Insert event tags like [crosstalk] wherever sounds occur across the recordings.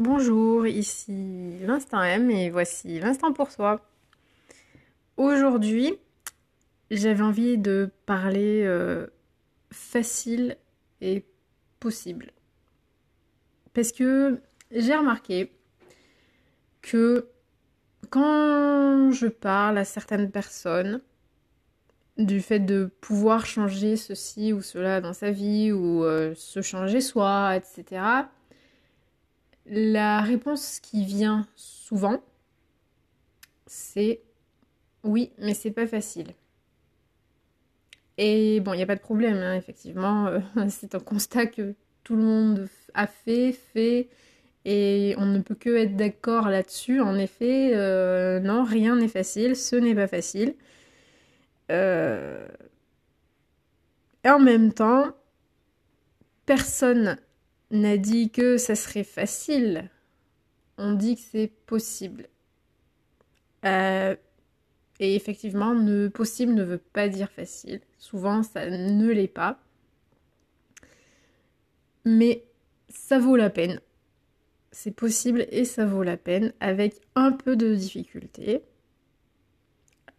Bonjour, ici l'Instant M et voici l'Instant pour soi. Aujourd'hui, j'avais envie de parler euh, facile et possible. Parce que j'ai remarqué que quand je parle à certaines personnes du fait de pouvoir changer ceci ou cela dans sa vie ou euh, se changer soi, etc., la réponse qui vient souvent, c'est oui, mais c'est pas facile. Et bon, il n'y a pas de problème, hein, effectivement, euh, [laughs] c'est un constat que tout le monde a fait, fait, et on ne peut que être d'accord là-dessus. En effet, euh, non, rien n'est facile, ce n'est pas facile. Euh, et en même temps, personne n'a dit que ça serait facile. On dit que c'est possible. Euh, et effectivement, possible ne veut pas dire facile. Souvent, ça ne l'est pas. Mais ça vaut la peine. C'est possible et ça vaut la peine avec un peu de difficulté.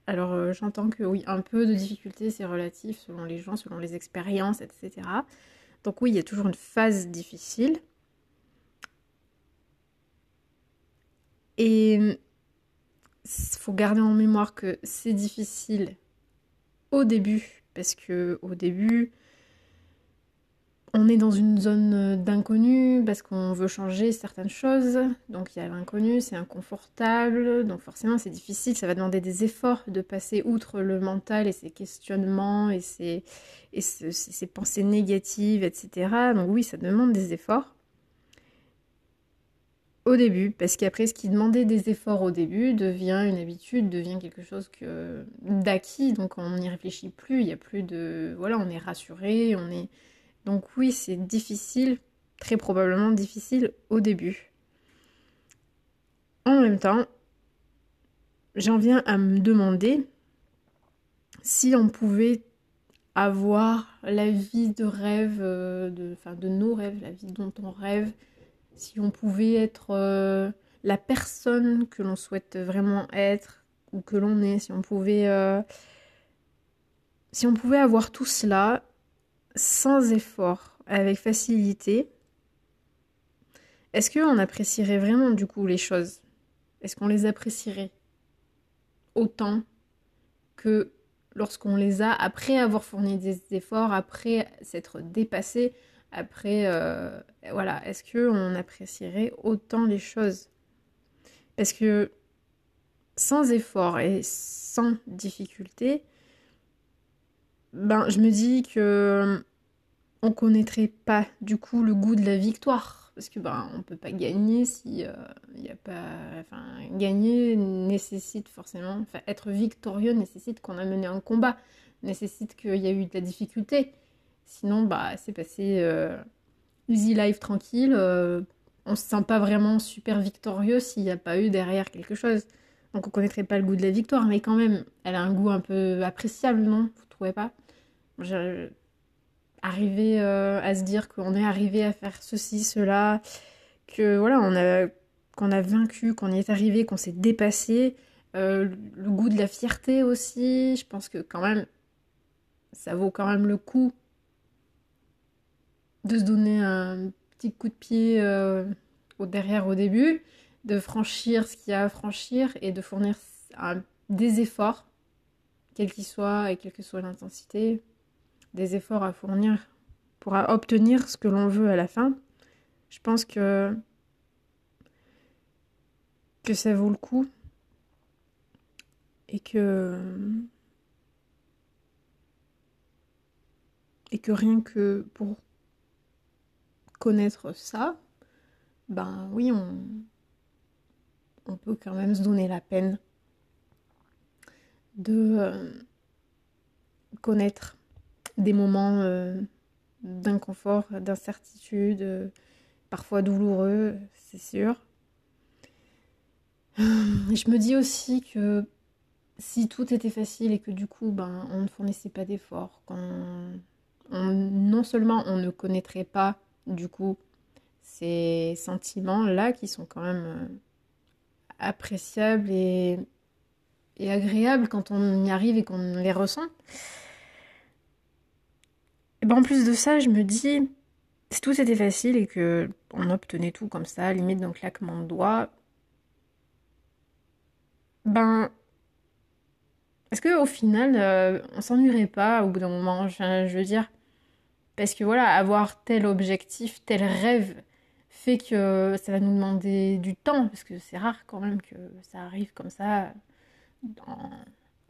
Alors euh, j'entends que oui, un peu de difficulté, c'est relatif selon les gens, selon les expériences, etc. Donc oui, il y a toujours une phase difficile. Et il faut garder en mémoire que c'est difficile au début, parce que au début, on est dans une zone d'inconnu parce qu'on veut changer certaines choses. Donc il y a l'inconnu, c'est inconfortable. Donc forcément c'est difficile, ça va demander des efforts de passer outre le mental et ses questionnements et ses, et pensées négatives, etc. Donc oui, ça demande des efforts. Au début, parce qu'après ce qui demandait des efforts au début devient une habitude, devient quelque chose d'acquis, donc on n'y réfléchit plus, il n'y a plus de... Voilà, on est rassuré, on est donc oui, c'est difficile, très probablement difficile au début. En même temps, j'en viens à me demander si on pouvait avoir la vie de rêve, euh, enfin de nos rêves, la vie dont on rêve, si on pouvait être euh, la personne que l'on souhaite vraiment être ou que l'on est, si on pouvait, euh, si on pouvait avoir tout cela sans effort, avec facilité, est-ce qu'on apprécierait vraiment du coup les choses? Est-ce qu'on les apprécierait autant que lorsqu'on les a après avoir fourni des efforts, après s'être dépassé, après euh, voilà, est-ce qu'on apprécierait autant les choses? Parce que sans effort et sans difficulté, ben, je me dis que euh, on connaîtrait pas du coup le goût de la victoire. Parce que ben on peut pas gagner si il euh, a pas enfin gagner nécessite forcément enfin être victorieux nécessite qu'on a mené un combat nécessite qu'il y a eu de la difficulté. Sinon bah c'est passé euh, easy life tranquille on se sent pas vraiment super victorieux s'il n'y a pas eu derrière quelque chose donc on connaîtrait pas le goût de la victoire mais quand même elle a un goût un peu appréciable non? Vous trouvez pas? Arriver euh, à se dire qu'on est arrivé à faire ceci, cela, que voilà, qu'on a vaincu, qu'on y est arrivé, qu'on s'est dépassé, euh, le goût de la fierté aussi. Je pense que quand même, ça vaut quand même le coup de se donner un petit coup de pied euh, au derrière au début, de franchir ce qu'il y a à franchir et de fournir des efforts, quels qu'ils soient et quelle que soit l'intensité, des efforts à fournir pour obtenir ce que l'on veut à la fin, je pense que ça vaut le coup et que rien que pour connaître ça, ben oui, on, on peut quand même se donner la peine de euh, connaître des moments euh, d'inconfort, d'incertitude, euh, parfois douloureux, c'est sûr. [sighs] Je me dis aussi que si tout était facile et que du coup ben, on ne fournissait pas d'efforts, non seulement on ne connaîtrait pas du coup ces sentiments-là qui sont quand même appréciables et, et agréables quand on y arrive et qu'on les ressent. Et ben en plus de ça, je me dis, si tout était facile et que on obtenait tout comme ça, limite d'un claquement de doigts, ben est-ce qu'au final, euh, on s'ennuierait pas au bout d'un moment? Je veux dire, parce que voilà, avoir tel objectif, tel rêve, fait que ça va nous demander du temps, parce que c'est rare quand même que ça arrive comme ça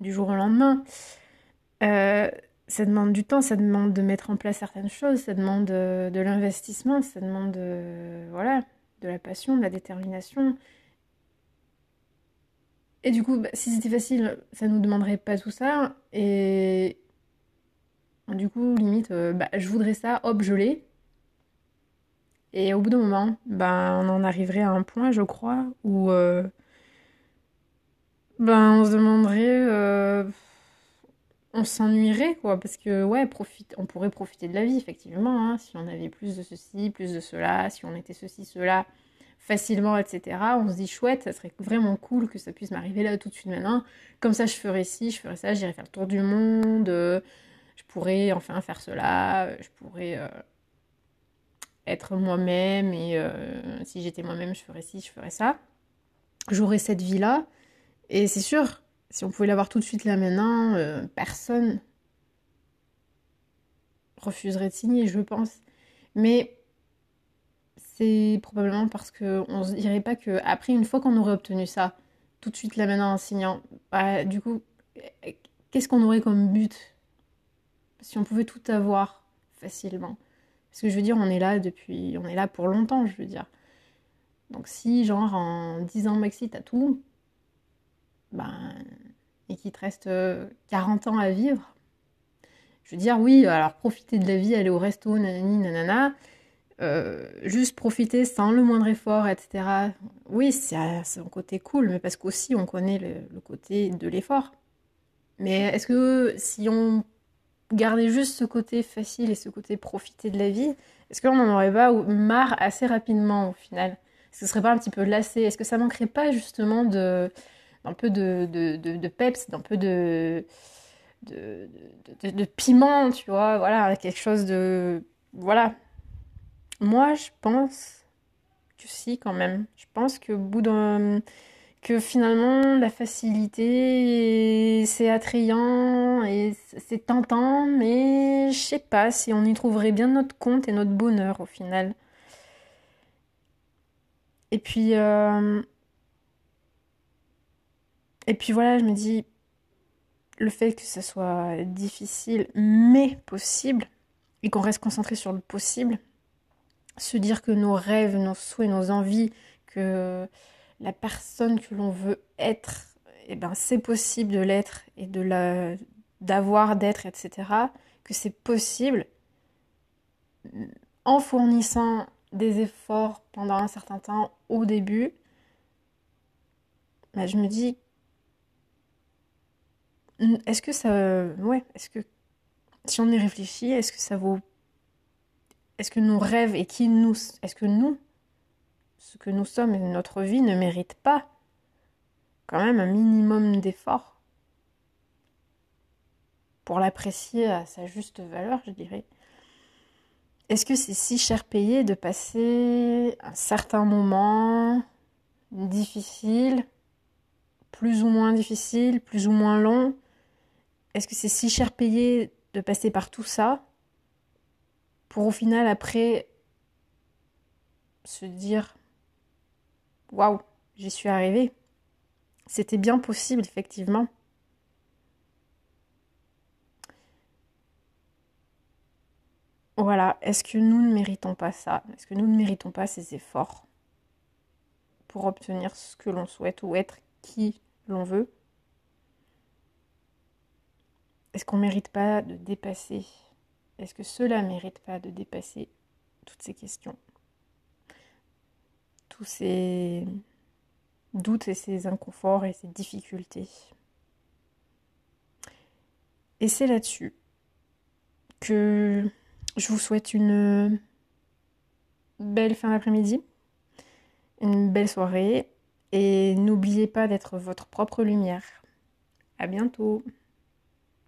du jour au lendemain. Euh, ça demande du temps, ça demande de mettre en place certaines choses, ça demande de, de l'investissement, ça demande de, voilà, de la passion, de la détermination. Et du coup, bah, si c'était facile, ça nous demanderait pas tout ça. Et du coup, limite, euh, bah, je voudrais ça, hop, je l'ai. Et au bout d'un moment, bah, on en arriverait à un point, je crois, où euh, ben, on se demanderait, euh, on s'ennuierait, quoi, parce que, ouais, profite, on pourrait profiter de la vie, effectivement, hein, si on avait plus de ceci, plus de cela, si on était ceci, cela, facilement, etc. On se dit, chouette, ça serait vraiment cool que ça puisse m'arriver là tout de suite maintenant. Comme ça, je ferais ci, je ferais ça, j'irais faire le tour du monde, je pourrais enfin faire cela, je pourrais euh, être moi-même, et euh, si j'étais moi-même, je ferais ci, je ferais ça. J'aurais cette vie-là, et c'est sûr, si on pouvait l'avoir tout de suite là maintenant, euh, personne refuserait de signer, je pense. Mais c'est probablement parce qu'on ne se dirait pas qu'après, une fois qu'on aurait obtenu ça, tout de suite là maintenant en signant, bah, du coup, qu'est-ce qu'on aurait comme but? Si on pouvait tout avoir facilement. Parce que je veux dire, on est là depuis. On est là pour longtemps, je veux dire. Donc si, genre, en 10 ans maxi, t'as tout, ben, et qu'il te reste 40 euh, ans à vivre, je veux dire, oui, alors profiter de la vie, aller au resto, nanani, nanana, euh, juste profiter sans le moindre effort, etc. Oui, c'est un côté cool, mais parce qu'aussi on connaît le, côté de l'effort. Mais est-ce que si on gardait juste ce côté facile et ce côté profiter de la vie, est-ce qu'on n'en aurait pas marre assez rapidement au final? Est-ce que ce serait pas un petit peu lassé? Est-ce que ça manquerait pas justement de d'un peu de, de, de, peps, d'un peu de de, de, piment, tu vois, voilà, quelque chose de... Voilà. Moi, je pense que si, quand même. Je pense que bout d'un... que finalement, la facilité, c'est attrayant et c'est tentant, mais je sais pas si on y trouverait bien notre compte et notre bonheur au final. Et puis... Euh, et puis voilà, je me dis, le fait que ce soit difficile, mais possible, et qu'on reste concentré sur le possible, se dire que nos rêves, nos souhaits, nos envies, que la personne que l'on veut être, eh ben, c'est possible de l'être et de la d'avoir, d'être, etc. Que c'est possible en fournissant des efforts pendant un certain temps au début. Ben, je me dis est-ce que ça. Ouais, est-ce que. Si on y réfléchit, est-ce que ça vaut. Est-ce que nos rêves et qui nous. Est-ce que nous, ce que nous sommes et notre vie ne méritent pas quand même un minimum d'effort pour l'apprécier à sa juste valeur, je dirais. Est-ce que c'est si cher payé de passer un certain moment difficile, plus ou moins difficile, plus ou moins long, est-ce que c'est si cher payé de passer par tout ça pour au final après se dire waouh, j'y suis arrivée. C'était bien possible, effectivement. Voilà, est-ce que nous ne méritons pas ça? Est-ce que nous ne méritons pas ces efforts pour obtenir ce que l'on souhaite ou être qui l'on veut? Est-ce qu'on ne mérite pas de dépasser? Est-ce que cela ne mérite pas de dépasser toutes ces questions? Tous ces doutes et ces inconforts et ces difficultés Et c'est là-dessus que je vous souhaite une belle fin d'après-midi, une belle soirée et n'oubliez pas d'être votre propre lumière. À bientôt